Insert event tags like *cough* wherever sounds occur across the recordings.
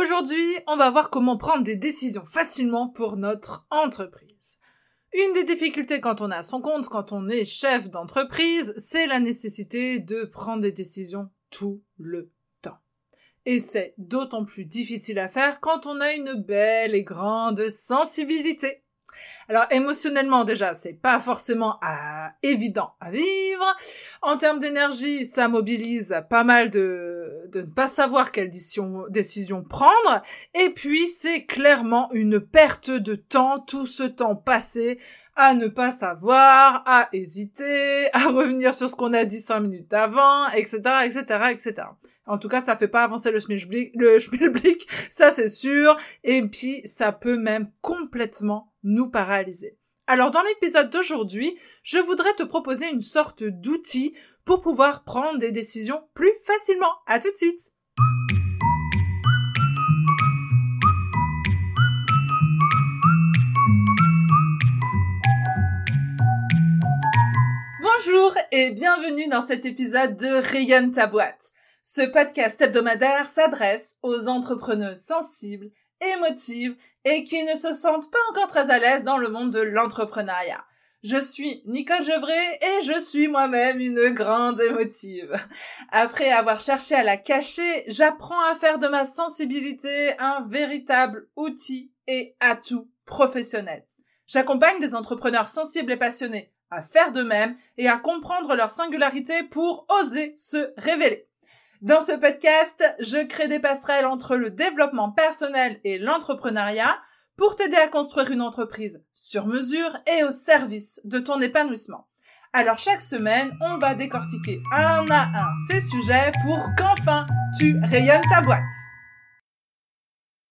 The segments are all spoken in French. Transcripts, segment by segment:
Aujourd'hui, on va voir comment prendre des décisions facilement pour notre entreprise. Une des difficultés quand on est à son compte, quand on est chef d'entreprise, c'est la nécessité de prendre des décisions tout le temps. Et c'est d'autant plus difficile à faire quand on a une belle et grande sensibilité. Alors émotionnellement déjà, c'est pas forcément euh, évident à vivre. En termes d'énergie, ça mobilise pas mal de, de ne pas savoir quelle décision, prendre. Et puis c'est clairement une perte de temps, tout ce temps passé à ne pas savoir, à hésiter, *laughs* à revenir sur ce qu'on a dit cinq minutes avant, etc., etc., etc. En tout cas, ça fait pas avancer le schmilblick, le *laughs* schmilblick, ça c'est sûr. Et puis, ça peut même complètement nous paralyser. Alors, dans l'épisode d'aujourd'hui, je voudrais te proposer une sorte d'outil pour pouvoir prendre des décisions plus facilement. À tout de suite! Bonjour et bienvenue dans cet épisode de Rayonne ta boîte. Ce podcast hebdomadaire s'adresse aux entrepreneurs sensibles, émotives et qui ne se sentent pas encore très à l'aise dans le monde de l'entrepreneuriat. Je suis Nicole Gevray et je suis moi-même une grande émotive. Après avoir cherché à la cacher, j'apprends à faire de ma sensibilité un véritable outil et atout professionnel. J'accompagne des entrepreneurs sensibles et passionnés à faire de même et à comprendre leur singularité pour oser se révéler. Dans ce podcast, je crée des passerelles entre le développement personnel et l'entrepreneuriat pour t'aider à construire une entreprise sur mesure et au service de ton épanouissement. Alors chaque semaine, on va décortiquer un à un ces sujets pour qu'enfin tu rayonnes ta boîte.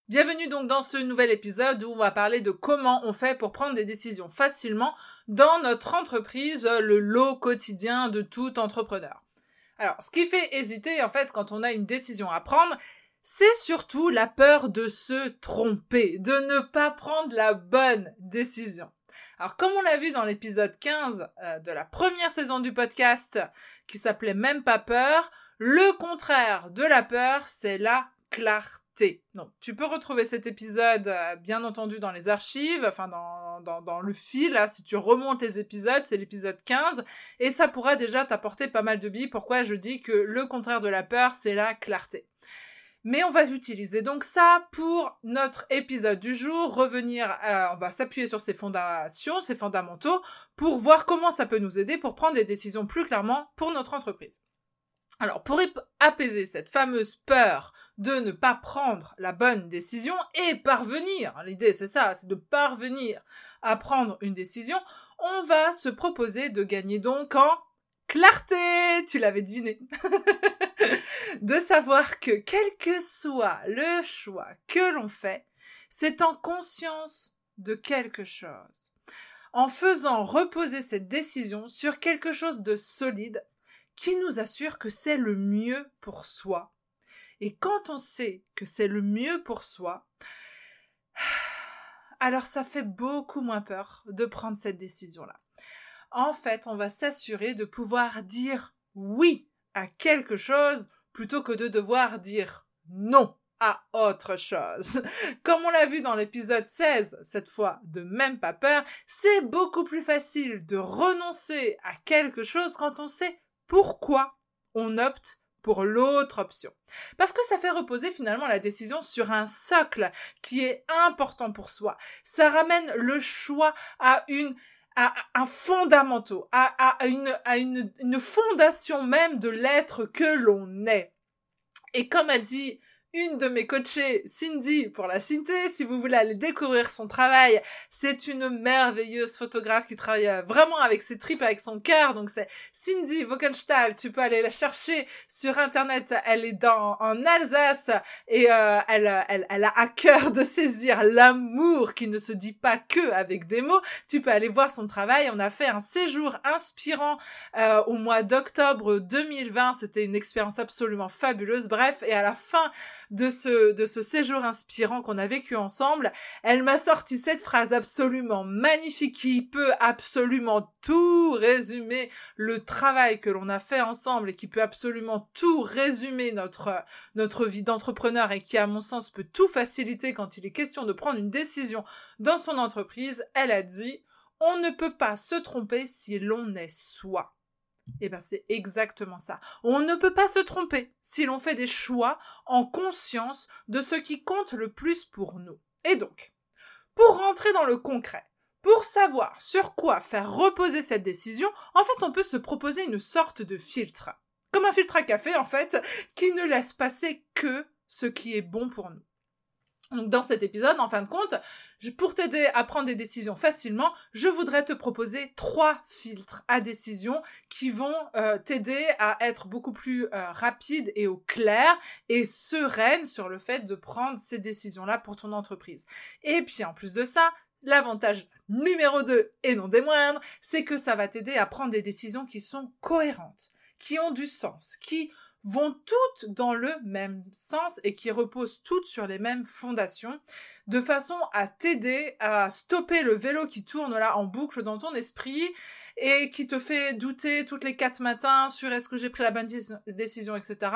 Bienvenue donc dans ce nouvel épisode où on va parler de comment on fait pour prendre des décisions facilement dans notre entreprise, le lot quotidien de tout entrepreneur. Alors, ce qui fait hésiter, en fait, quand on a une décision à prendre, c'est surtout la peur de se tromper, de ne pas prendre la bonne décision. Alors, comme on l'a vu dans l'épisode 15 euh, de la première saison du podcast, qui s'appelait Même pas peur, le contraire de la peur, c'est la clarté. Donc, tu peux retrouver cet épisode, euh, bien entendu, dans les archives, enfin dans, le fil, là, si tu remontes les épisodes, c'est l'épisode 15, et ça pourra déjà t'apporter pas mal de billes, pourquoi je dis que le contraire de la peur, c'est la clarté. Mais on va utiliser donc ça pour notre épisode du jour, revenir, on va s'appuyer sur ces fondations, ces fondamentaux, pour voir comment ça peut nous aider pour prendre des décisions plus clairement pour notre entreprise. Alors, pour apaiser cette fameuse peur de ne pas prendre la bonne décision et parvenir, l'idée c'est ça, c'est de parvenir à prendre une décision, on va se proposer de gagner donc en clarté, tu l'avais deviné, *laughs* de savoir que quel que soit le choix que l'on fait, c'est en conscience de quelque chose. En faisant reposer cette décision sur quelque chose de solide qui nous assure que c'est le mieux pour soi. Et quand on sait que c'est le mieux pour soi, *sighs* alors ça fait beaucoup moins peur de prendre cette décision-là. En fait, on va s'assurer de pouvoir dire oui à quelque chose plutôt que de devoir dire non à autre chose. *laughs* Comme on l'a vu dans l'épisode 16, cette fois de même pas peur, c'est beaucoup plus facile de renoncer à quelque chose quand on sait pourquoi on opte pour l'autre option. Parce que ça fait reposer finalement la décision sur un socle qui est important pour soi. Ça ramène le choix à un fondamental, à, à, une, à une, une fondation même de l'être que l'on est. Et comme a dit une de mes coachées, Cindy, pour la citer. Si vous voulez aller découvrir son travail, c'est une merveilleuse photographe qui travaille euh, vraiment avec ses tripes, avec son cœur. Donc c'est Cindy Wockenstahl. Tu peux aller la chercher sur internet. Elle est dans en Alsace et euh, elle, elle, elle a à cœur de saisir l'amour qui ne se dit pas que avec des mots. Tu peux aller voir son travail. On a fait un séjour inspirant euh, au mois d'octobre 2020. C'était une expérience absolument fabuleuse. Bref, et à la fin de ce, de ce séjour inspirant qu'on a vécu ensemble, elle m'a sorti cette phrase absolument magnifique qui peut absolument tout résumer le travail que l'on a fait ensemble et qui peut absolument tout résumer notre, notre vie d'entrepreneur et qui, à mon sens, peut tout faciliter quand il est question de prendre une décision dans son entreprise. Elle a dit, on ne peut pas se tromper si l'on est soi. Eh bien, c'est exactement ça. On ne peut pas se tromper si l'on fait des choix en conscience de ce qui compte le plus pour nous. Et donc, pour rentrer dans le concret, pour savoir sur quoi faire reposer cette décision, en fait, on peut se proposer une sorte de filtre. Comme un filtre à café, en fait, qui ne laisse passer que ce qui est bon pour nous. Donc dans cet épisode, en fin de compte, pour t'aider à prendre des décisions facilement, je voudrais te proposer trois filtres à décision qui vont euh, t'aider à être beaucoup plus euh, rapide et au clair et sereine sur le fait de prendre ces décisions-là pour ton entreprise. Et puis en plus de ça, l'avantage numéro 2 et non des moindres, c'est que ça va t'aider à prendre des décisions qui sont cohérentes, qui ont du sens, qui vont toutes dans le même sens et qui reposent toutes sur les mêmes fondations, de façon à t'aider à stopper le vélo qui tourne là en boucle dans ton esprit et qui te fait douter toutes les quatre matins sur est-ce que j'ai pris la bonne décision, etc.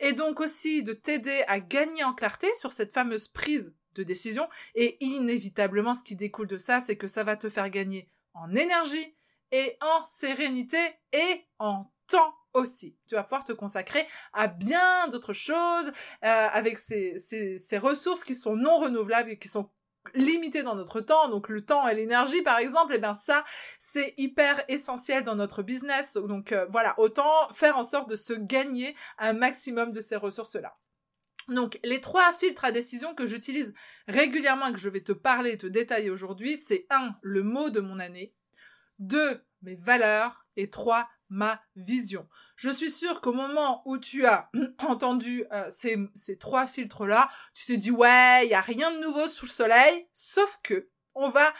Et donc aussi de t'aider à gagner en clarté sur cette fameuse prise de décision. Et inévitablement, ce qui découle de ça, c'est que ça va te faire gagner en énergie et en sérénité et en temps Tu vas pouvoir te consacrer à bien d'autres choses euh, avec ces, ces, ressources qui sont non renouvelables et qui sont limitées dans notre temps, donc le temps et l'énergie par exemple, et eh bien ça c'est hyper essentiel dans notre business. Donc euh, voilà, autant faire en sorte de se gagner un maximum de ces ressources-là. Donc les trois filtres à décision que j'utilise régulièrement et que je vais te parler et te détailler aujourd'hui, c'est un, le mot de mon année, deux, mes valeurs et trois, ma vision. Je suis sûre qu'au moment où tu as *clears throat* entendu euh, ces, ces, trois filtres-là, tu te dis ouais, il y a rien de nouveau sous le soleil, sauf que on va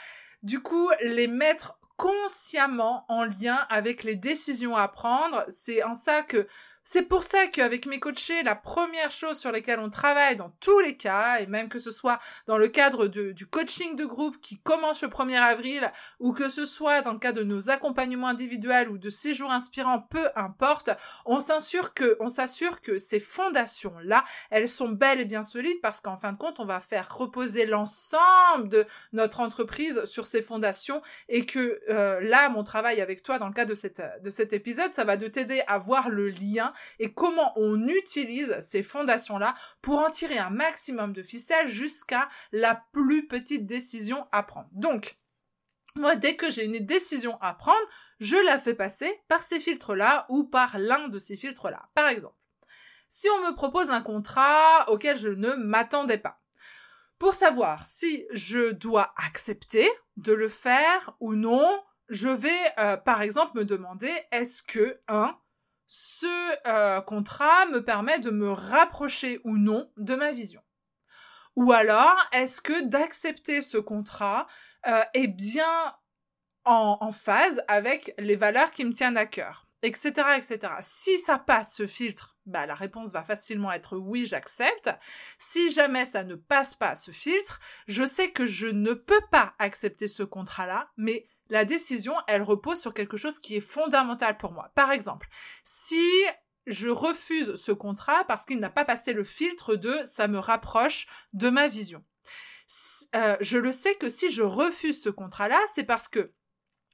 du coup les mettre consciemment en lien avec les décisions à prendre. C'est en ça que c'est pour ça qu'avec mes coachés, la première chose sur laquelle on travaille dans tous les cas, et même que ce soit dans le cadre du coaching de groupe qui commence le 1er avril, ou que ce soit dans le cadre de nos accompagnements individuels ou de séjours inspirants, peu importe, on s'assure que, on s'assure que ces fondations-là, elles sont belles et bien solides parce qu'en fin de compte, on va faire reposer l'ensemble de notre entreprise sur ces fondations et que euh, là, mon travail avec toi dans le cadre de, cette, de cet épisode, ça va de t'aider à voir le lien et comment on utilise ces fondations-là pour en tirer un maximum de ficelles jusqu'à la plus petite décision à prendre. Donc, moi, dès que j'ai une décision à prendre, je la fais passer par ces filtres-là ou par l'un de ces filtres-là. Par exemple, si on me propose un contrat auquel je ne m'attendais pas, pour savoir si je dois accepter de le faire ou non, je vais euh, par exemple me demander est-ce que un ce euh, contrat me permet de me rapprocher ou non de ma vision Ou alors, est-ce que d'accepter ce contrat euh, est bien en, phase avec les valeurs qui me tiennent à cœur etc., etc. Si ça passe ce filtre, bah, la réponse va facilement être oui, j'accepte. Si jamais ça ne passe pas ce filtre, je sais que je ne peux pas accepter ce contrat-là, mais la décision, elle repose sur quelque chose qui est fondamental pour moi. Par exemple, si je refuse ce contrat parce qu'il n'a pas passé le filtre de ça me rapproche de ma vision. Euh, je le sais que si je refuse ce contrat-là, c'est parce que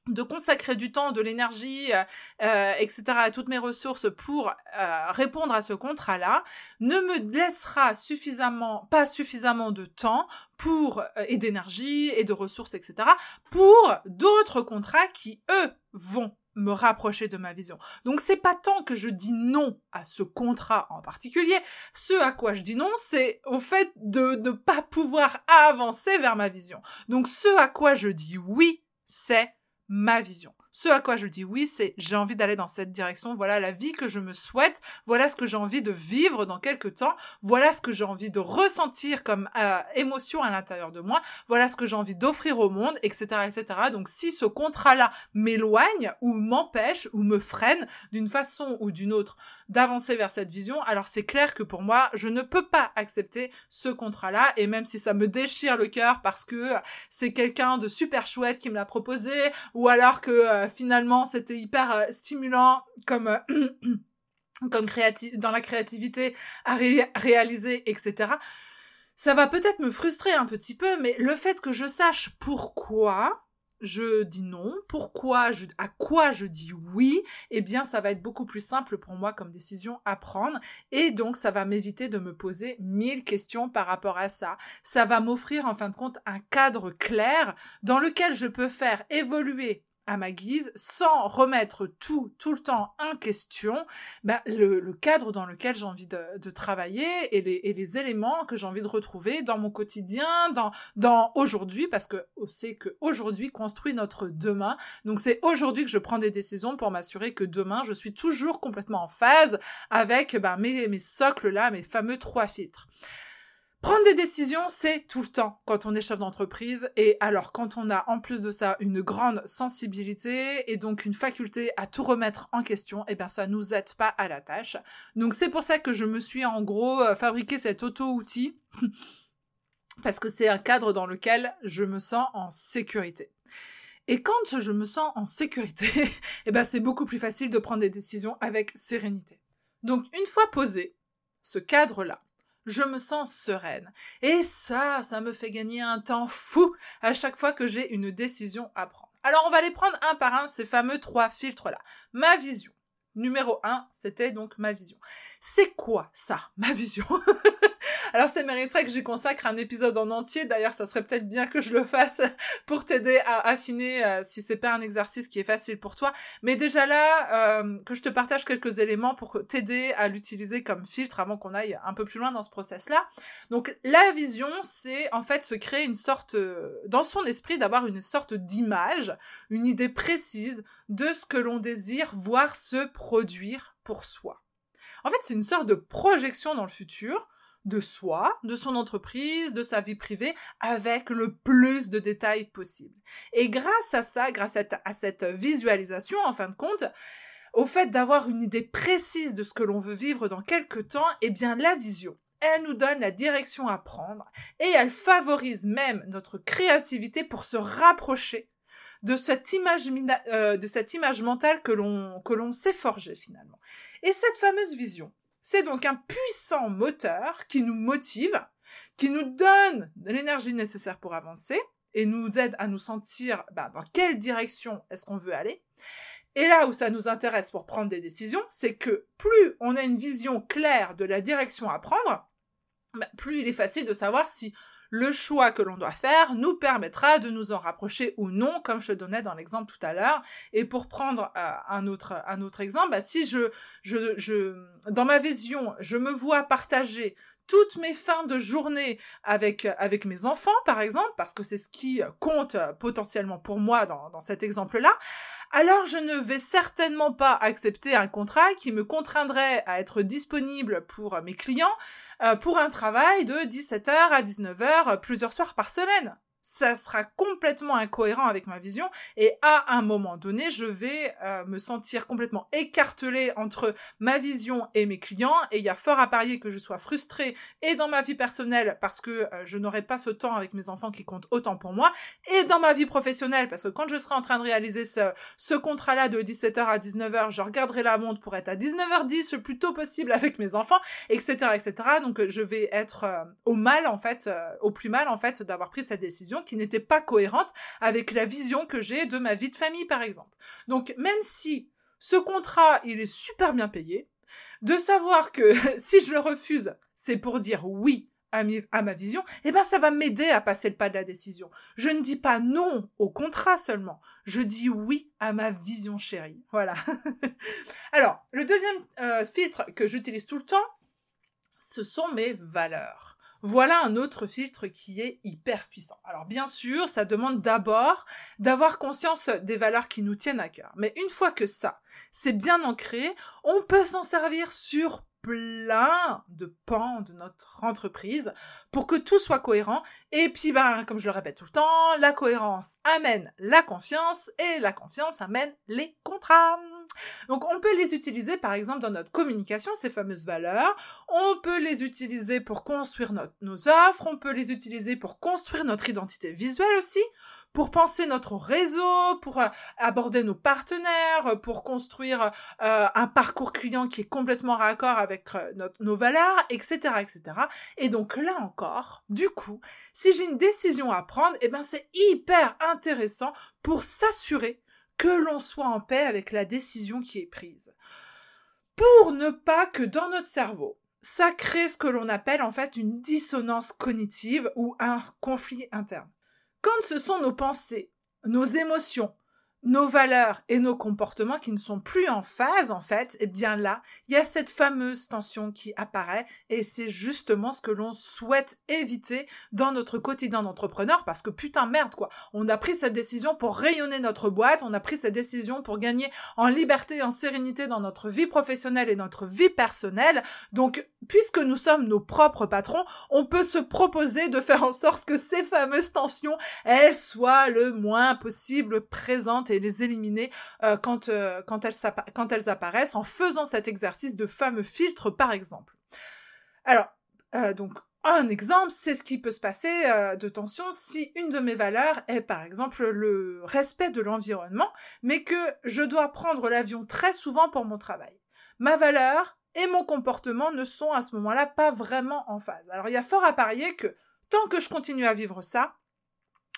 de consacrer du temps, de l'énergie, euh, euh, etc., à toutes mes ressources pour euh, répondre à ce contrat-là, ne me laissera suffisamment, pas suffisamment de temps pour et d'énergie et de ressources, etc., pour d'autres contrats qui eux vont me rapprocher de ma vision. Donc c'est pas tant que je dis non à ce contrat en particulier, ce à quoi je dis non, c'est au fait de ne pas pouvoir avancer vers ma vision. Donc ce à quoi je dis oui, c'est ma vision. Ce à quoi je dis oui, c'est j'ai envie d'aller dans cette direction, voilà la vie que je me souhaite, voilà ce que j'ai envie de vivre dans quelques temps, voilà ce que j'ai envie de ressentir comme euh, émotion à l'intérieur de moi, voilà ce que j'ai envie d'offrir au monde, etc., etc. Donc si ce contrat-là m'éloigne ou m'empêche ou me freine d'une façon ou d'une autre d'avancer vers cette vision, alors c'est clair que pour moi, je ne peux pas accepter ce contrat-là, et même si ça me déchire le cœur parce que c'est quelqu'un de super chouette qui me l'a proposé, ou alors que euh, finalement c'était hyper euh, stimulant comme euh, *clears throat* comme dans la créativité à réaliser, etc. Ça va peut-être me frustrer un petit peu, mais le fait que je sache pourquoi je dis non, pourquoi je, à quoi je dis oui, eh bien, ça va être beaucoup plus simple pour moi comme décision à prendre. Et donc, ça va m'éviter de me poser mille questions par rapport à ça. Ça va m'offrir, en fin de compte, un cadre clair dans lequel je peux faire évoluer à ma guise, sans remettre tout, tout le temps en question, ben, le, cadre dans lequel j'ai envie de, travailler et les, et les, éléments que j'ai envie de retrouver dans mon quotidien, dans, dans aujourd'hui, parce que c'est que aujourd'hui construit notre demain. Donc c'est aujourd'hui que je prends des décisions pour m'assurer que demain, je suis toujours complètement en phase avec ben, mes, mes socles là, mes fameux trois filtres. Prendre des décisions, c'est tout le temps quand on est chef d'entreprise. Et alors, quand on a en plus de ça une grande sensibilité et donc une faculté à tout remettre en question, eh bien, ça nous aide pas à la tâche. Donc, c'est pour ça que je me suis en gros euh, fabriqué cet auto-outil *laughs* parce que c'est un cadre dans lequel je me sens en sécurité. Et quand je me sens en sécurité, *laughs* eh ben, c'est beaucoup plus facile de prendre des décisions avec sérénité. Donc, une fois posé ce cadre-là, je me sens sereine. Et ça, ça me fait gagner un temps fou à chaque fois que j'ai une décision à prendre. Alors on va les prendre un par un, ces fameux trois filtres-là. Ma vision. Numéro un, c'était donc ma vision. C'est quoi ça, ma vision? *laughs* Alors ça mériterait que j'y consacre un épisode en entier. D'ailleurs, ça serait peut-être bien que je le fasse *laughs* pour t'aider à affiner euh, si c'est pas un exercice qui est facile pour toi. Mais déjà là, euh, que je te partage quelques éléments pour t'aider à l'utiliser comme filtre avant qu'on aille un peu plus loin dans ce process-là. Donc la vision, c'est en fait se créer une sorte, euh, dans son esprit, d'avoir une sorte d'image, une idée précise de ce que l'on désire voir se produire pour soi. En fait, c'est une sorte de projection dans le futur de soi, de son entreprise, de sa vie privée, avec le plus de détails possible. Et grâce à ça, grâce à, cette visualisation, en fin de compte, au fait d'avoir une idée précise de ce que l'on veut vivre dans quelques temps, eh bien la vision, elle nous donne la direction à prendre et elle favorise même notre créativité pour se rapprocher de cette image, euh, de cette image mentale que l'on s'est forgée finalement. Et cette fameuse vision, c'est donc un puissant moteur qui nous motive, qui nous donne l'énergie nécessaire pour avancer et nous aide à nous sentir bah, dans quelle direction est-ce qu'on veut aller. Et là où ça nous intéresse pour prendre des décisions, c'est que plus on a une vision claire de la direction à prendre, bah, plus il est facile de savoir si le choix que l'on doit faire nous permettra de nous en rapprocher ou non, comme je donnais dans l'exemple tout à l'heure. Et pour prendre euh, un autre un autre exemple, bah, si je, je je dans ma vision, je me vois partager toutes mes fins de journée avec avec mes enfants par exemple parce que c'est ce qui compte potentiellement pour moi dans, dans cet exemple là alors je ne vais certainement pas accepter un contrat qui me contraindrait à être disponible pour mes clients pour un travail de 17h à 19h plusieurs soirs par semaine ça sera complètement incohérent avec ma vision et à un moment donné, je vais euh, me sentir complètement écartelée entre ma vision et mes clients et il y a fort à parier que je sois frustrée et dans ma vie personnelle parce que euh, je n'aurai pas ce temps avec mes enfants qui comptent autant pour moi et dans ma vie professionnelle parce que quand je serai en train de réaliser ce, ce contrat-là de 17h à 19h, je regarderai la montre pour être à 19h10 le plus tôt possible avec mes enfants, etc., etc. Donc je vais être euh, au mal en fait, au plus mal en fait d'avoir pris cette décision qui n'était pas cohérente avec la vision que j'ai de ma vie de famille, par exemple. Donc, même si ce contrat, il est super bien payé, de savoir que *laughs* si je le refuse, c'est pour dire oui à, ma vision, eh ben ça va m'aider à passer le pas de la décision. Je ne dis pas non au contrat seulement, je dis oui à ma vision chérie. Voilà. *laughs* Alors, le deuxième euh, filtre que j'utilise tout le temps, ce sont mes valeurs Voilà un autre filtre qui est hyper puissant. Alors bien sûr, ça demande d'abord d'avoir conscience des valeurs qui nous tiennent à cœur. Mais une fois que ça, c'est bien ancré, on peut s'en servir sur plein de pans de notre entreprise pour que tout soit cohérent. Et puis, ben, comme je le répète tout le temps, la cohérence amène la confiance et la confiance amène les contrats. Donc, on peut les utiliser, par exemple, dans notre communication, ces fameuses valeurs. On peut les utiliser pour construire nos offres. On peut les utiliser pour construire notre identité visuelle aussi pour penser notre réseau, pour euh, aborder nos partenaires, euh, pour construire euh, un parcours client qui est complètement raccord avec nos valeurs, etc., etc. Et donc là encore, du coup, si j'ai une décision à prendre, eh ben c'est hyper intéressant pour s'assurer que l'on soit en paix avec la décision qui est prise. Pour ne pas que dans notre cerveau, ça crée ce que l'on appelle en fait une dissonance cognitive ou un conflit interne. Quand ce sont nos pensées, nos émotions, nos valeurs et nos comportements qui ne sont plus en phase, en fait, eh bien là, il y a cette fameuse tension qui apparaît et c'est justement ce que l'on souhaite éviter dans notre quotidien d'entrepreneur parce que putain merde quoi. On a pris cette décision pour rayonner notre boîte, on a pris cette décision pour gagner en liberté et en sérénité dans notre vie professionnelle et notre vie personnelle. Donc, puisque nous sommes nos propres patrons, on peut se proposer de faire en sorte que ces fameuses tensions, elles soient le moins possible présentes les éliminer euh, quand, euh, quand, elles quand elles apparaissent en faisant cet exercice de fameux filtre par exemple. Alors, euh, donc un exemple, c'est ce qui peut se passer de tension si une de mes valeurs est par exemple le respect de l'environnement, mais que je dois prendre l'avion très souvent pour mon travail. Ma valeur et mon comportement ne sont à ce moment-là pas vraiment en phase. Alors il y a fort à parier que tant que je continue à vivre ça,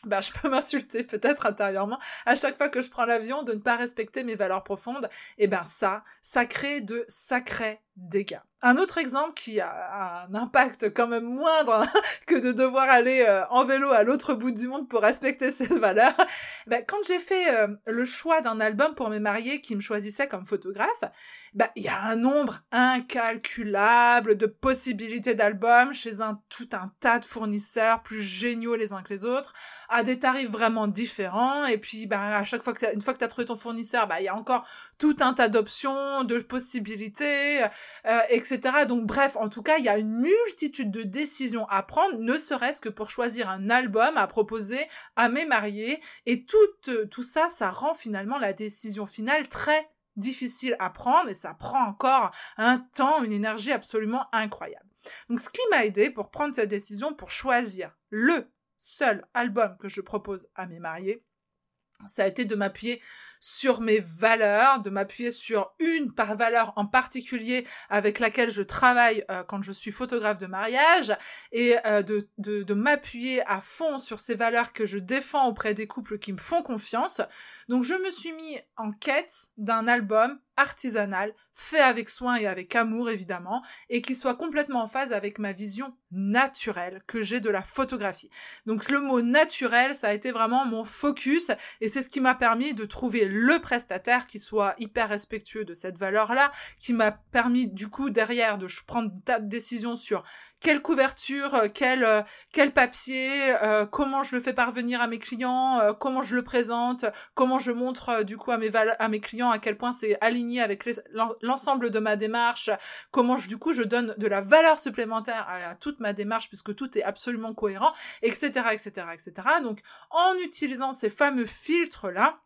ben, je peux *laughs* m'insulter peut-être intérieurement à chaque fois que je prends l'avion de ne pas respecter mes valeurs profondes. Et ben ça, ça crée de sacrés dégâts. Un autre exemple qui a un impact quand même moindre *laughs* que de devoir aller euh, en vélo à l'autre bout du monde pour respecter *laughs* ses valeurs, ben, quand j'ai fait euh, le choix d'un album pour mes mariés qui me choisissaient comme photographe, ben, il y a un nombre incalculable de possibilités d'albums chez un tout un tas de fournisseurs plus géniaux les uns que les autres, à des tarifs vraiment différents. Et puis, ben, à chaque fois que une fois que tu as trouvé ton fournisseur, ben, il y a encore tout un tas d'options, de possibilités, euh, etc. Donc bref, en tout cas, il y a une multitude de décisions à prendre, ne serait-ce que pour choisir un album à proposer à mes mariés. Et tout, euh, tout ça, ça rend finalement la décision finale très difficile à prendre et ça prend encore un temps, une énergie absolument incroyable. Donc ce qui m'a aidé pour prendre cette décision, pour choisir le seul album que je propose à mes mariés, ça a été de m'appuyer sur mes valeurs, de m'appuyer sur une par valeur en particulier avec laquelle je travaille euh, quand je suis photographe de mariage et euh, de, de, de m'appuyer à fond sur ces valeurs que je défends auprès des couples qui me font confiance. Donc je me suis mis en quête d'un album artisanal, fait avec soin et avec amour évidemment, et qui soit complètement en phase avec ma vision naturelle que j'ai de la photographie. Donc le mot naturel, ça a été vraiment mon focus, et c'est ce qui m'a permis de trouver le prestataire qui soit hyper respectueux de cette valeur-là, qui m'a permis du coup derrière de prendre une décision sur quelle couverture, euh, quel, euh, quel papier, euh, comment je le fais parvenir à mes clients, comment je le présente, comment je montre du coup à mes, à mes clients à quel point c'est aligné avec l'ensemble de ma démarche, comment je, du coup je donne de la valeur supplémentaire à, toute ma démarche puisque tout est absolument cohérent, etc., etc., etc. Donc en utilisant ces fameux filtres là,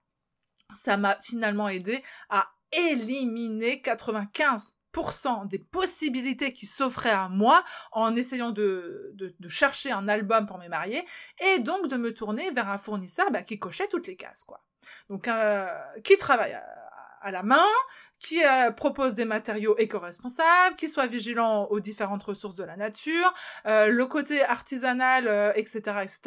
ça m'a finalement aidé à éliminer 95% des possibilités qui s'offraient à moi en essayant de, de, chercher un album pour mes mariés et donc de me tourner vers un fournisseur bah, qui cochait toutes les cases quoi. Donc euh, qui travaille à la main, qui euh, propose des matériaux éco-responsables, qui soit vigilant aux différentes ressources de la nature, euh, le côté artisanal, etc., euh, etc.,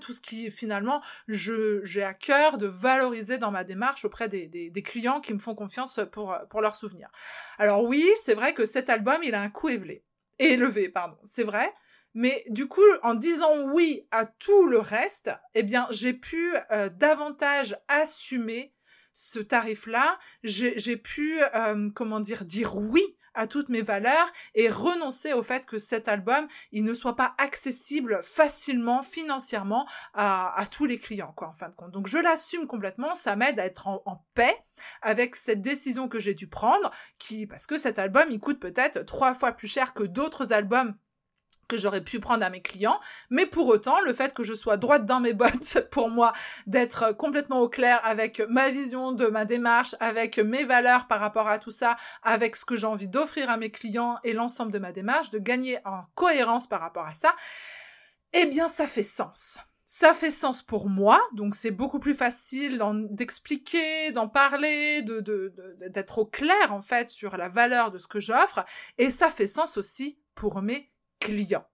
tout ce qui finalement je j'ai à cœur de valoriser dans ma démarche auprès des, des, des clients qui me font confiance pour pour leurs souvenirs. Alors oui, c'est vrai que cet album il a un coût élevé, élevé, pardon, c'est vrai. Mais du coup, en disant oui à tout le reste, eh bien, j'ai pu davantage assumer ce tarif-là, j'ai pu, euh, comment dire, dire oui à toutes mes valeurs et renoncer au fait que cet album, il ne soit pas accessible facilement, financièrement à, à tous les clients, quoi, en fin de compte. Donc je l'assume complètement, ça m'aide à être en, en paix avec cette décision que j'ai dû prendre, qui, parce que cet album, il coûte peut-être trois fois plus cher que d'autres albums que j'aurais pu prendre à mes clients, mais pour autant, le fait que je sois droite dans mes *laughs* bottes pour moi, d'être complètement au clair avec ma vision de ma démarche, avec mes valeurs par rapport à tout ça, avec ce que j'ai envie d'offrir à mes clients et l'ensemble de ma démarche, de gagner en cohérence par rapport à ça, eh bien, ça fait sens. Ça fait sens pour moi, donc c'est beaucoup plus facile d'expliquer, d'en parler, d'être au clair en fait sur la valeur de ce que j'offre, et ça fait sens aussi pour mes client.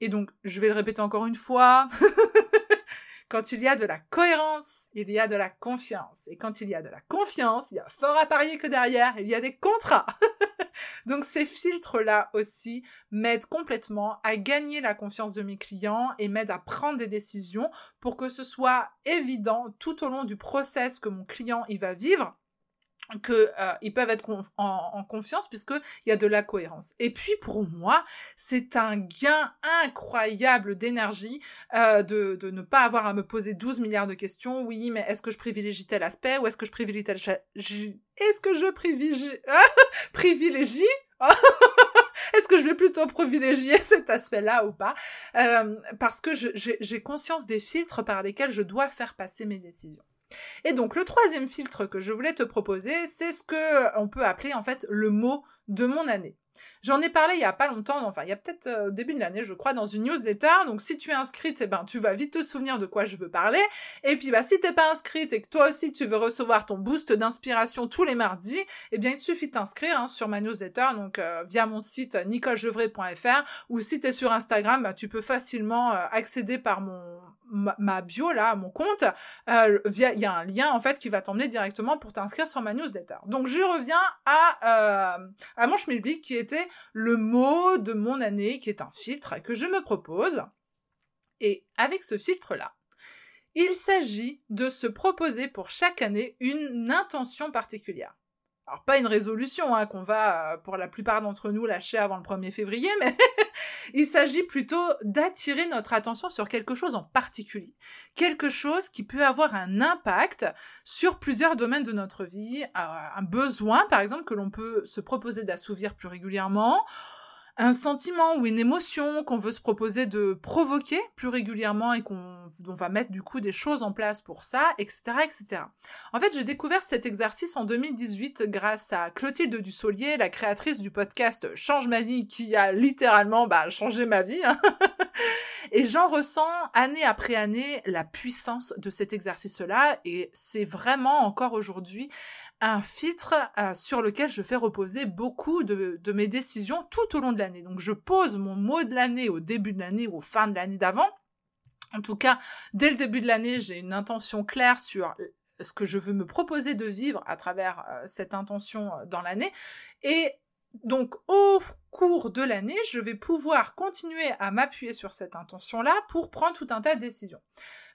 Et donc, je vais le répéter encore une fois. *laughs* quand il y a de la cohérence, il y a de la confiance. Et quand il y a de la confiance, il y a fort à parier que derrière, il y a des contrats. *laughs* donc ces filtres-là aussi m'aident complètement à gagner la confiance de mes clients et m'aident à prendre des décisions pour que ce soit évident tout au long du process que mon client il va vivre que euh, peuvent être en, confiance puisque il y a de la cohérence. Et puis pour moi, c'est un gain incroyable d'énergie euh, de, de ne pas avoir à me poser 12 milliards de questions. Oui, mais est-ce que je privilégie tel aspect ou est-ce que je privilégie tel est-ce que je privilégie *laughs* privilégie *laughs* Est-ce que je vais plutôt privilégier *laughs* cet aspect-là ou pas euh, Parce que j'ai conscience des filtres par lesquels je dois faire passer mes décisions. Et donc le troisième filtre que je voulais te proposer, c'est ce que on peut appeler en fait le mot de mon année. J'en ai parlé il y a pas longtemps, enfin il y a peut-être euh, au début de l'année, je crois, dans une newsletter. Donc si tu es inscrite, eh ben tu vas vite te souvenir de quoi je veux parler. Et puis bah si t'es pas inscrite et que toi aussi tu veux recevoir ton boost d'inspiration tous les mardis, eh bien il te suffit de t'inscrire hein, sur ma newsletter, donc euh, via mon site nicolejevray.fr ou si tu es sur Instagram, bah, tu peux facilement euh, accéder par mon ma, bio là, mon compte, via il y a un lien en fait qui va t'emmener directement pour t'inscrire sur ma newsletter. Donc je reviens à à mon schmilblick qui était le mot de mon année, qui est un filtre que je me propose. Et avec ce filtre-là, il s'agit de se proposer pour chaque année une intention particulière. Alors pas une résolution hein, qu'on va, euh, pour la plupart d'entre nous, lâcher avant le 1er février, mais *laughs* il s'agit plutôt d'attirer notre attention sur quelque chose en particulier. Quelque chose qui peut avoir un impact sur plusieurs domaines de notre vie. Euh, un besoin, par exemple, que l'on peut se proposer d'assouvir plus régulièrement un sentiment ou une émotion qu'on veut se proposer de provoquer plus régulièrement et qu'on va mettre du coup des choses en place pour ça, etc., etc. En fait, j'ai découvert cet exercice en 2018 grâce à Clotilde Dussolier, la créatrice du podcast Change ma vie, qui a littéralement bah, changé ma vie. Hein. *laughs* et j'en ressens année après année la puissance de cet exercice-là et c'est vraiment encore aujourd'hui un filtre euh, sur lequel je fais reposer beaucoup de, mes décisions tout au long de l'année. Donc je pose mon mot de l'année au début de l'année ou au fin de l'année d'avant. En tout cas, dès le début de l'année, j'ai une intention claire sur ce que je veux me proposer de vivre à travers euh, cette intention euh, dans l'année. Et donc au cours de l'année, je vais pouvoir continuer à m'appuyer sur cette intention-là pour prendre tout un tas de décisions.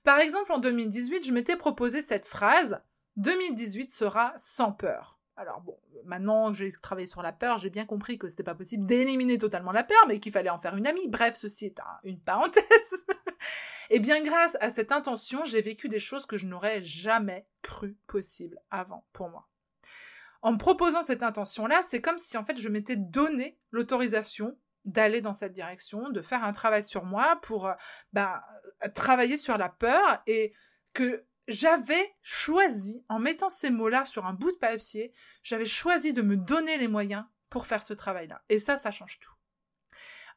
Par exemple, en 2018, je m'étais proposé cette phrase 2018 sera sans peur. Alors bon, maintenant que j'ai travaillé sur la peur, j'ai bien compris que c'était pas possible d'éliminer totalement la peur, mais qu'il fallait en faire une amie. Bref, ceci est une parenthèse. *laughs* Et bien grâce à cette intention, j'ai vécu des choses que je n'aurais jamais cru possible avant pour moi. En me proposant cette intention-là, c'est comme si en fait je m'étais donné l'autorisation d'aller dans cette direction, de faire un travail sur moi pour euh, bah, travailler sur la peur et que j'avais choisi, en mettant ces mots-là sur un bout de papier, j'avais choisi de me donner les moyens pour faire ce travail-là. Et ça, ça change tout.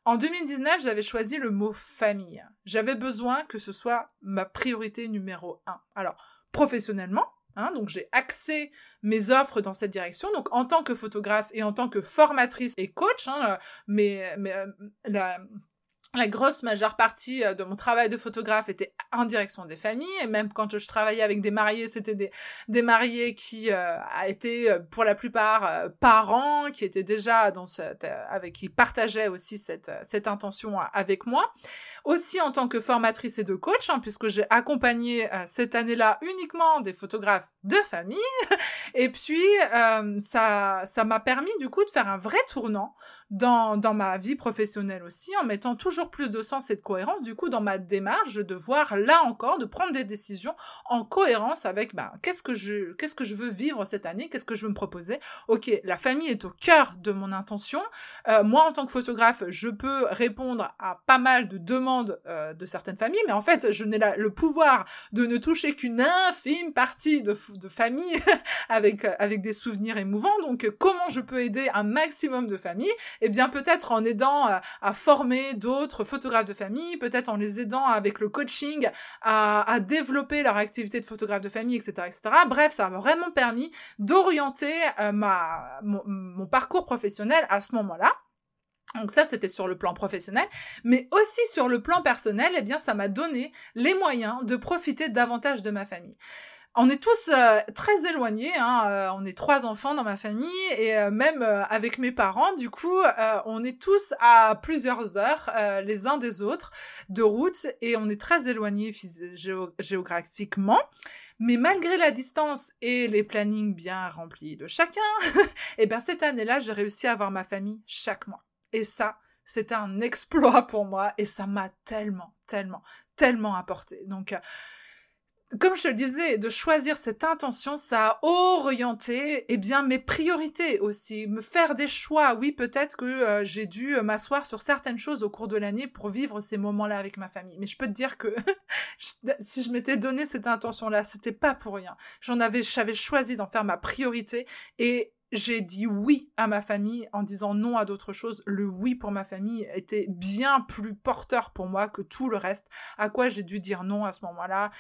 En 2019, j'avais choisi le mot famille. J'avais besoin que ce soit ma priorité numéro un. Alors, professionnellement, hein, donc j'ai axé mes offres dans cette direction. Donc, en tant que photographe et en tant que formatrice et coach, hein, mais, mais euh, la, la grosse majeure partie euh, de mon travail de photographe était en direction des familles. Et même quand je travaillais avec des mariés c'était des, des mariés qui euh, été euh, pour la plupart parents qui étaient déjà dans cette avec qui partageaient aussi cette cette intention avec moi aussi en tant que formatrice et de coach, hein, puisque j'ai accompagné euh, cette année-là uniquement des photographes de famille. *laughs* et puis, euh, ça, ça m'a permis du coup de faire un vrai tournant dans, dans ma vie professionnelle aussi, en mettant toujours plus de sens et de cohérence, du coup, dans ma démarche, de voir là encore, de prendre des décisions en cohérence avec, ben, qu'est-ce que je, qu'est-ce que je veux vivre cette année, qu'est-ce que je veux me proposer. Ok, la famille est au cœur de mon intention. Euh, moi, en tant que photographe, je peux répondre à pas mal de demandes euh, de certaines familles, mais en fait, je n'ai le pouvoir de ne toucher qu'une infime partie de, de familles *laughs* avec, avec des souvenirs émouvants. Donc, comment je peux aider un maximum de familles? Eh bien peut-être en aidant euh, à, former d'autres photographes de famille, peut-être en les aidant avec le coaching à, développer leur activité de photographe de famille, etc., etc. Bref, ça m'a vraiment permis d'orienter euh, mon, parcours professionnel à ce moment-là. Donc ça, c'était sur le plan professionnel, mais aussi sur le plan personnel, eh bien, ça m'a donné les moyens de profiter davantage de ma famille on est tous euh, très éloignés. Hein, euh, on est trois enfants dans ma famille et euh, même avec mes parents, du coup, on est tous à plusieurs heures les uns des autres de route et on est très éloignés géographiquement. Mais malgré la distance et les plannings bien remplis de chacun, et *laughs* eh ben cette année-là, j'ai réussi à avoir ma famille chaque mois. Et ça, c'était un *laughs* exploit pour moi et ça m'a tellement, tellement, tellement apporté. Donc comme je te le disais, de choisir cette intention, ça a orienté eh bien mes priorités aussi, me faire des choix. Oui, peut-être que euh, j'ai dû euh, m'asseoir sur certaines choses au cours de l'année pour vivre ces moments-là avec ma famille. Mais je peux te dire que *laughs* si je m'étais donné cette intention-là, c'était pas pour rien. J'en avais, j'avais choisi d'en faire ma priorité et j'ai dit oui à ma famille en disant non à d'autres choses. Le oui pour ma famille était bien plus porteur pour moi que tout le reste, à quoi j'ai dû dire non à ce moment-là?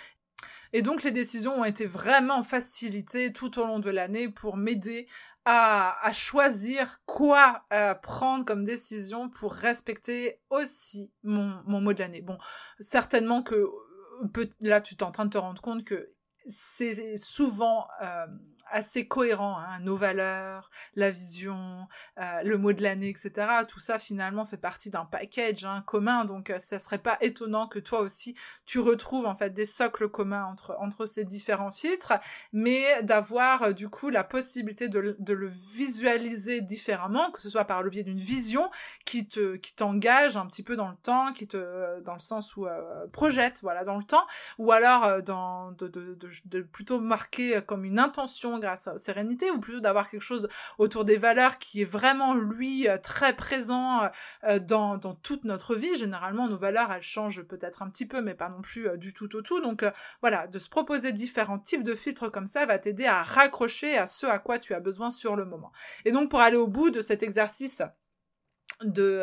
Et donc les décisions ont été vraiment facilitées tout au long de l'année pour m'aider à, choisir quoi euh, prendre comme décision pour respecter aussi mon, mot de l'année. Bon, certainement que euh, là tu es en train de te rendre compte que c'est souvent euh, assez cohérent, hein, nos valeurs, la vision, euh, le mot de l'année, etc. Tout ça finalement fait partie d'un package hein, commun, donc euh, ça serait pas étonnant que toi aussi tu retrouves en fait des socles communs entre entre ces différents filtres, mais d'avoir euh, du coup la possibilité de, de, le visualiser différemment, que ce soit par le biais d'une vision qui te qui t'engage un petit peu dans le temps, qui te dans le sens où projette voilà dans le temps, ou alors dans de, de, de, de plutôt marquer comme une intention grâce à sérénité, ou plutôt d'avoir quelque chose autour des valeurs qui est vraiment, lui, euh, très présent euh, euh, dans, dans toute notre vie. Généralement, nos valeurs, elles changent peut-être un petit peu, mais pas non plus du tout au tout. Donc voilà, de se proposer différents types de filtres comme ça va t'aider à raccrocher à ce à quoi tu as besoin sur le moment. Et donc pour aller au bout de cet exercice, de,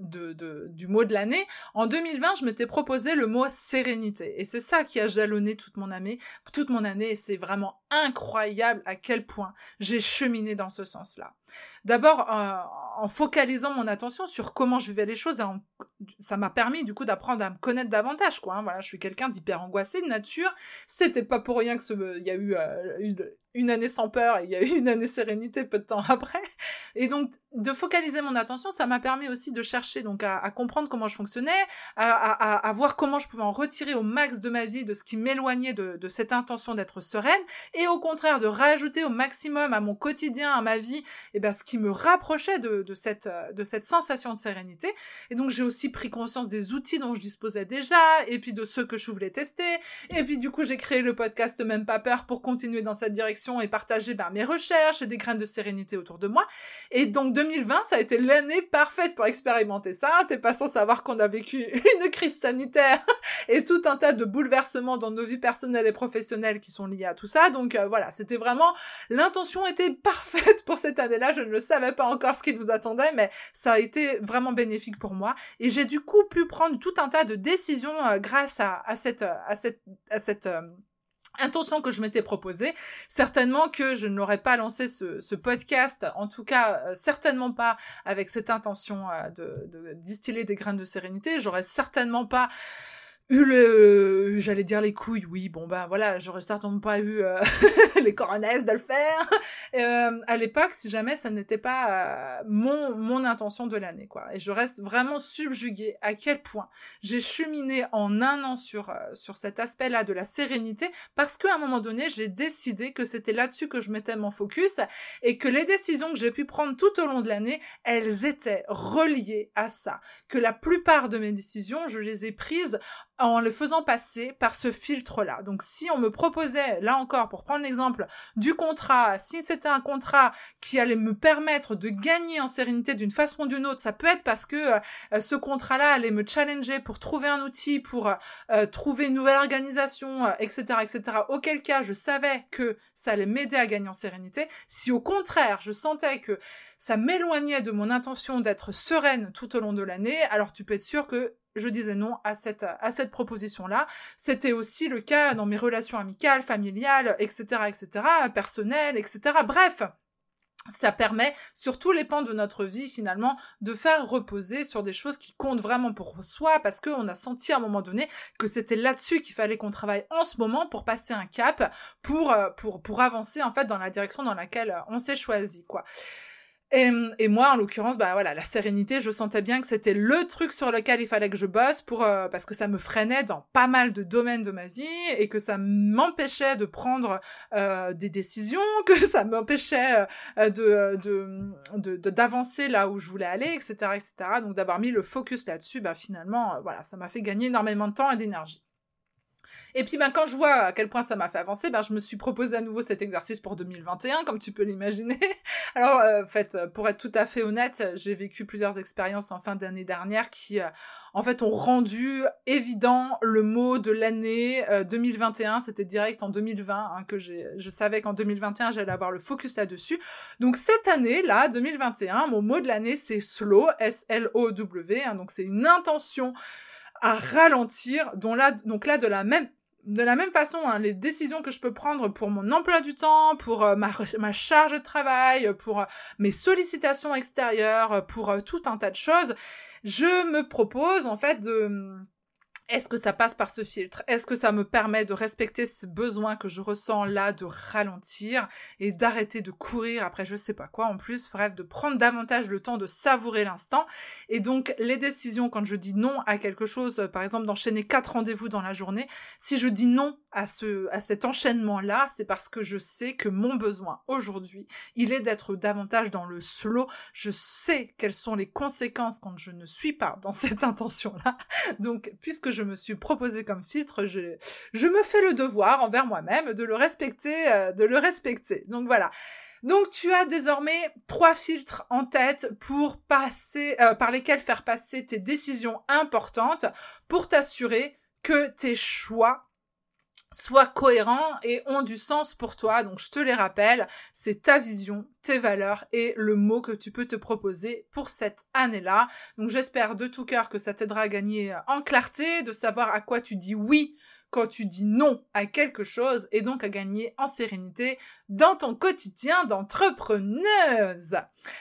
de, de, du mot de l'année. En 2020, je m'étais proposé le mot sérénité. Et c'est ça qui a jalonné toute mon année, toute mon année. Et c'est vraiment incroyable à quel point j'ai cheminé dans ce sens-là. D'abord, euh, en focalisant mon attention sur comment je vivais les choses, ça m'a permis du coup d'apprendre à me connaître davantage. Quoi, hein. Voilà, je suis quelqu'un d'hyper angoissé de nature. C'était pas pour rien que ce, il y a eu euh, une, année sans peur et il y a eu une année sérénité peu de temps *laughs* après. Et donc, de focaliser mon attention, ça m'a permis aussi de chercher donc à, comprendre comment je fonctionnais, à, voir comment je pouvais en retirer au max de ma vie de ce qui m'éloignait de, de cette intention d'être sereine, et au contraire de rajouter au maximum à mon quotidien, à ma vie, et eh ben ce qui me rapprochait cette de cette sensation de sérénité. Et donc j'ai aussi pris conscience des outils dont je disposais déjà, et puis de ceux que je voulais tester. Et puis du coup j'ai créé le podcast Même pas peur pour continuer dans cette direction et partager ben, mes recherches et des graines de sérénité autour de moi. Et donc 2020 ça a été l'année parfaite pour expérimenter ça. T'es pas sans savoir qu'on a vécu *laughs* une crise sanitaire et tout un tas de bouleversements dans nos vies personnelles et professionnelles qui sont liés à tout ça. Donc euh, voilà, c'était vraiment l'intention était parfaite pour cette année-là. Je ne le savais pas encore ce qui nous attendait, mais ça a été vraiment bénéfique pour moi. Et j'ai du coup pu prendre tout un tas de décisions euh, grâce à, cette cette euh, intention que je m'étais proposée. Certainement que je n'aurais pas lancé ce, podcast, en tout cas euh, certainement pas avec cette intention euh, de, de, distiller des graines de sérénité. J'aurais certainement pas eu le, j'allais dire les couilles, oui, bon ben voilà, j'aurais certainement pas eu euh, *laughs* les coronesses de le faire. Euh, à l'époque, si jamais ça n'était pas euh, mon mon intention de l'année, quoi. Et je reste vraiment subjuguée à quel point j'ai cheminé en un an sur euh, sur cet aspect-là de la sérénité, parce qu'à un moment donné, j'ai décidé que c'était là-dessus que je mettais mon focus et que les décisions que j'ai pu prendre tout au long de l'année, elles étaient reliées à ça. Que la plupart de mes décisions, je les ai prises en le faisant passer par ce filtre-là. Donc si on me proposait, là encore, pour prendre l'exemple du contrat, si c'était un contrat qui allait me permettre de gagner en sérénité d'une façon ou d'une autre, ça peut être parce que euh, ce contrat-là allait me challenger pour trouver un outil, pour euh, trouver une nouvelle organisation, etc., euh, etc. Auquel cas, je savais que ça allait m'aider à gagner en sérénité. Si au contraire, je sentais que ça m'éloignait de mon intention d'être sereine tout au long de l'année, alors tu peux être sûr que je disais non à cette, à cette proposition-là. C'était aussi le cas dans mes relations amicales, familiales, etc., etc., personnelles, etc. Bref, ça permet sur tous les pans de notre vie finalement de faire reposer sur des choses qui comptent vraiment pour soi parce qu'on a senti à un moment donné que c'était là-dessus qu'il fallait qu'on travaille en ce moment pour passer un cap pour euh, pour pour avancer en fait dans la direction dans laquelle on s'est choisi quoi. Et, moi, en l'occurrence, bah voilà, la sérénité, je sentais bien que c'était le truc sur lequel il fallait que je bosse pour euh, parce que ça me freinait dans pas mal de domaines de ma vie et que ça m'empêchait de prendre euh, des décisions, que ça m'empêchait euh, de de d'avancer là où je voulais aller, etc., etc. Donc d'avoir mis le focus là-dessus, bah finalement, voilà, ça m'a fait gagner énormément de temps et d'énergie. Et puis ben, quand je vois à quel point ça m'a fait avancer, ben, je me suis proposé à nouveau cet exercice pour 2021, comme tu peux l'imaginer. *laughs* Alors, euh, en fait, pour être tout à fait honnête, j'ai vécu plusieurs expériences en fin d'année dernière qui, euh, en fait, ont rendu évident le mot de l'année 2021. Euh, C'était direct en 2020 hein, que je savais qu'en 2021, j'allais avoir le focus là-dessus. Donc cette année-là, 2021, mon mot de l'année, c'est slow, S-L-O-W. Hein, donc c'est une intention à ralentir. Donc là, de la même de la même façon, hein, les décisions que je peux prendre pour mon emploi du temps, pour euh, ma, ma, charge de travail, pour euh, mes sollicitations extérieures, pour euh, tout un tas de choses, je me propose en fait de est-ce que ça passe par ce filtre? Est-ce que ça me permet de respecter ce besoin que je ressens là de ralentir et d'arrêter de courir après je sais pas quoi? En plus, bref, de prendre davantage le temps de savourer l'instant. Et donc les décisions quand je dis non à quelque chose, par exemple d'enchaîner quatre rendez-vous dans la journée, si je dis non à ce à cet enchaînement là, c'est parce que je sais que mon besoin aujourd'hui, il est d'être davantage dans le slow. Je sais quelles sont les conséquences quand je ne suis pas dans *laughs* cette intention là. Donc puisque je me suis proposé comme filtre, je, je me fais le devoir envers moi-même de le respecter, euh, de le respecter. Donc voilà. Donc tu as désormais trois filtres en tête pour passer, euh, par lesquels faire passer tes décisions importantes pour t'assurer que tes choix soient cohérents et ont du sens pour toi. Donc je te les rappelle, c'est ta vision, tes valeurs et le mot que tu peux te proposer pour cette année-là. Donc j'espère de tout cœur que ça t'aidera à gagner en clarté, de savoir à quoi tu dis oui quand tu dis non à quelque chose et donc à gagner en sérénité dans ton quotidien d'entrepreneuse.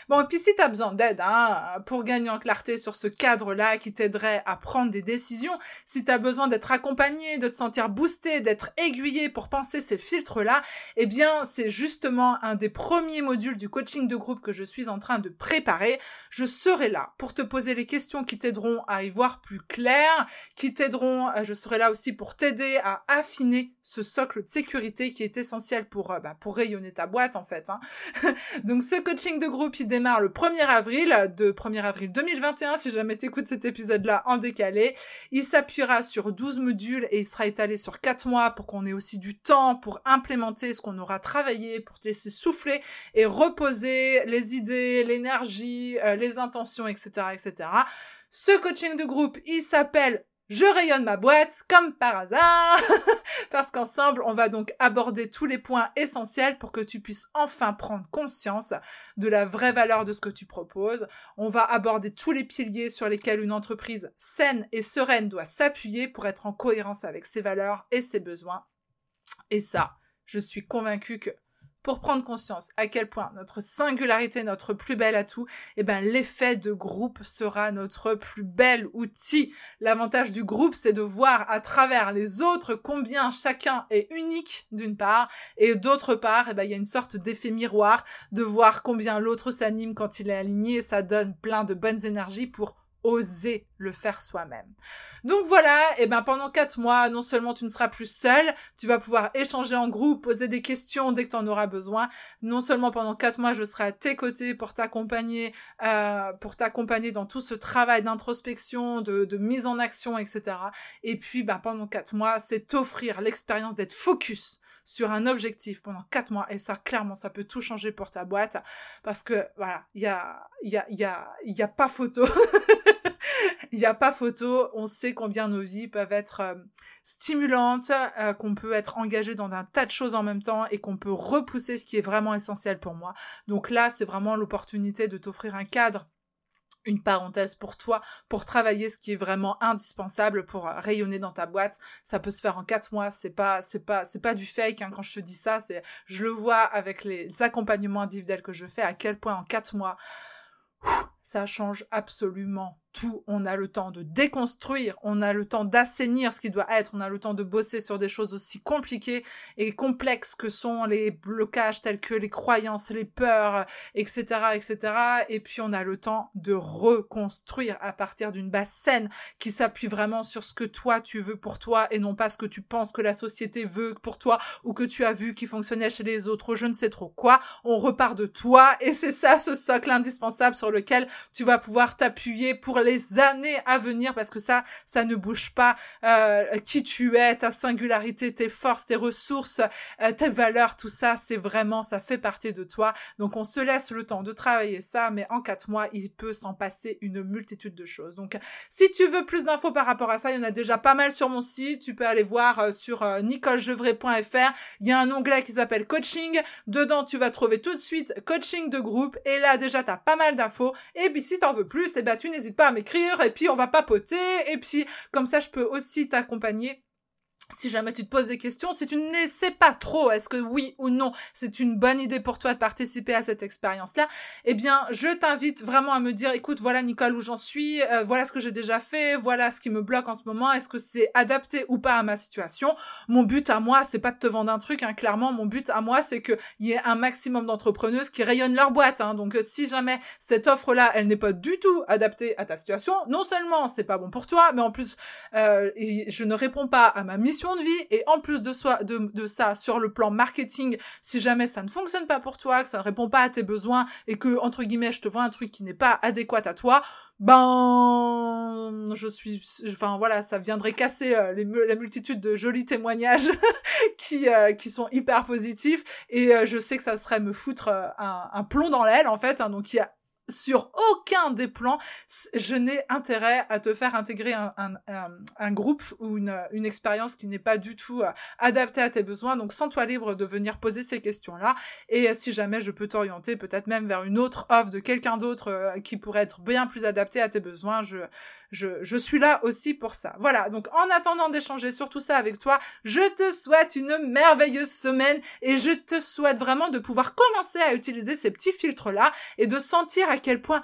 Bon, et puis si tu as besoin d'aide hein, pour gagner en clarté sur ce cadre-là qui t'aiderait à prendre des décisions, si tu as besoin d'être accompagné, de te sentir boosté, d'être aiguillé pour penser ces filtres-là, eh bien c'est justement un des premiers modules du coaching de groupe que je suis en train de préparer. Je serai là pour te poser les questions qui t'aideront à y voir plus clair, qui t'aideront, euh, je serai là aussi pour t'aider à affiner ce socle de sécurité qui est essentiel pour, euh, bah, pour rayonner ta boîte en fait. Hein. *laughs* Donc ce coaching de groupe, il démarre le 1er avril, de 1er avril 2021, si jamais t'écoutes cet épisode-là en décalé. Il s'appuiera sur 12 modules et il sera étalé sur 4 mois pour qu'on ait aussi du temps pour implémenter ce qu'on aura travaillé, pour te laisser souffler et reposer les idées, l'énergie, euh, les intentions, etc., etc. Ce coaching de groupe, il s'appelle je rayonne ma boîte comme par hasard *laughs* parce qu'ensemble on va donc aborder tous les points essentiels pour que tu puisses enfin prendre conscience de la vraie valeur de ce que tu proposes. On va aborder tous les piliers sur lesquels une entreprise saine et sereine doit s'appuyer pour être en cohérence avec ses valeurs et ses besoins. Et ça, je suis convaincue que pour prendre conscience à quel point notre singularité, notre plus bel atout, eh ben, l'effet de groupe sera notre plus bel outil. L'avantage du groupe, c'est de voir à travers les autres combien chacun est unique d'une part, et d'autre part, eh ben, il y a une sorte d'effet miroir de voir combien l'autre s'anime quand il est aligné et ça donne plein de bonnes énergies pour oser le faire soi-même. Donc voilà, et ben pendant quatre mois, non seulement tu ne seras plus seul, tu vas pouvoir échanger en groupe, poser des questions dès que tu en auras besoin. Non seulement pendant quatre mois, je serai à tes côtés pour t'accompagner, euh, pour t'accompagner dans tout ce travail d'introspection, de, de, mise en action, etc. Et puis, ben pendant quatre mois, c'est t'offrir l'expérience d'être focus sur un objectif pendant quatre mois. Et ça, clairement, ça peut tout changer pour ta boîte. Parce que, voilà, il y a, y a, y a, y a pas photo. *laughs* Il n'y a pas photo. On sait combien nos vies peuvent être euh, stimulantes, euh, qu'on peut être engagé dans un tas de choses en même temps et qu'on peut repousser ce qui est vraiment essentiel pour moi. Donc là, c'est vraiment l'opportunité de t'offrir un cadre une parenthèse pour toi, pour travailler ce qui est vraiment indispensable pour euh, rayonner dans ta boîte. Ça peut se faire en quatre mois. C'est pas, c'est pas, c'est pas du fake. Hein. Quand je te dis ça, c'est, je le vois avec les accompagnements individuels que je fais. À quel point en quatre mois, ça change absolument tout. On a le temps de déconstruire, on a le temps d'assainir ce qui doit être, on a le temps de bosser sur des choses aussi compliquées et complexes que sont les blocages tels que les croyances, les peurs, etc., etc. Et puis on a le temps de reconstruire à partir d'une base saine qui s'appuie vraiment sur ce que toi tu veux pour toi et non pas ce que tu penses que la société veut pour toi ou que tu as vu qui fonctionnait chez les autres, je ne sais trop quoi. On repart de toi et c'est ça ce socle indispensable sur lequel tu vas pouvoir t'appuyer pour les années à venir parce que ça, ça ne bouge pas. Euh, qui tu es, ta singularité, tes forces, tes ressources, euh, tes valeurs, tout ça, c'est vraiment, ça fait partie de toi. Donc on se laisse le temps de travailler ça, mais en quatre mois, il peut s'en passer une multitude de choses. Donc si tu veux plus d'infos par rapport à ça, il y en a déjà pas mal sur mon site. Tu peux aller voir euh, sur nicolejevray.fr. Il y a un onglet qui s'appelle coaching. Dedans, tu vas trouver tout de suite coaching de groupe. Et là, déjà, tu as pas mal d'infos. Puis si t'en veux plus, eh ben, tu n'hésites pas à m'écrire et puis on va papoter et puis comme ça je peux aussi t'accompagner si jamais tu te poses des questions, si tu ne sais pas trop, est-ce que oui ou non, c'est une bonne idée pour toi de participer à cette expérience-là, eh bien, je t'invite vraiment à me dire, écoute, voilà Nicole où j'en suis, euh, voilà ce que j'ai déjà fait, voilà ce qui me bloque en ce moment, est-ce que c'est adapté ou pas à ma situation? Mon but à moi, c'est pas de te vendre un truc, hein, clairement, mon but à moi, c'est qu'il y ait un maximum d'entrepreneuses qui rayonnent leur boîte. Hein, donc, si jamais cette offre-là, elle n'est pas du tout adaptée à ta situation, non seulement c'est pas bon pour toi, mais en plus, euh, je ne réponds pas à ma mission de vie. Et en plus de, ça sur le plan marketing si jamais ça ne fonctionne pas pour toi que ça ne répond pas à tes besoins et que entre guillemets je te vends un truc qui n'est pas adéquat à toi ben je suis enfin voilà ça viendrait casser euh, la multitude de jolis témoignages *laughs* qui euh, qui sont hyper positifs. Et euh, je sais que ça serait me foutre un, un plomb dans l'aile en fait hein, donc il y a sur aucun des plans, je n'ai intérêt à te faire intégrer un, groupe ou une, expérience qui n'est pas du tout euh, adaptée à tes besoins. Donc, sens-toi libre de venir poser ces questions-là. Et si jamais je peux t'orienter peut-être même vers une autre offre de quelqu'un d'autre euh, qui pourrait être bien plus adaptée à tes besoins, je, je, suis là aussi pour ça. Voilà. Donc, en attendant d'échanger sur tout ça avec toi, je te souhaite une merveilleuse semaine et je te souhaite vraiment de pouvoir commencer à utiliser ces petits filtres-là et de sentir à quel point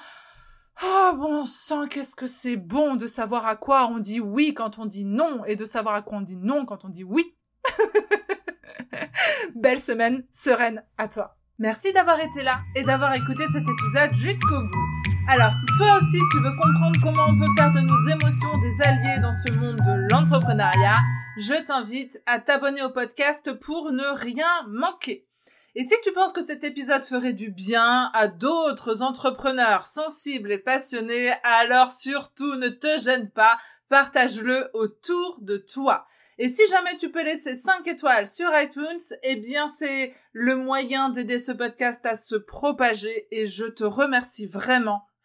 Oh bon sang, qu'est-ce que c'est bon de savoir à quoi on dit oui quand on dit non et de savoir à quoi on dit non quand on dit oui. *laughs* Belle semaine sereine à toi. Merci d'avoir été là et d'avoir écouté cet épisode jusqu'au bout. Alors, si toi aussi tu veux comprendre comment on peut faire de nos émotions des alliés dans ce monde de l'entrepreneuriat, je t'invite à t'abonner au podcast pour ne rien manquer. Et si tu penses que cet épisode ferait du bien à d'autres entrepreneurs sensibles et passionnés, alors surtout ne te gêne pas, partage-le autour de toi. Et si jamais tu peux laisser 5 étoiles sur iTunes, eh bien c'est le moyen d'aider ce podcast à se propager et je te remercie vraiment,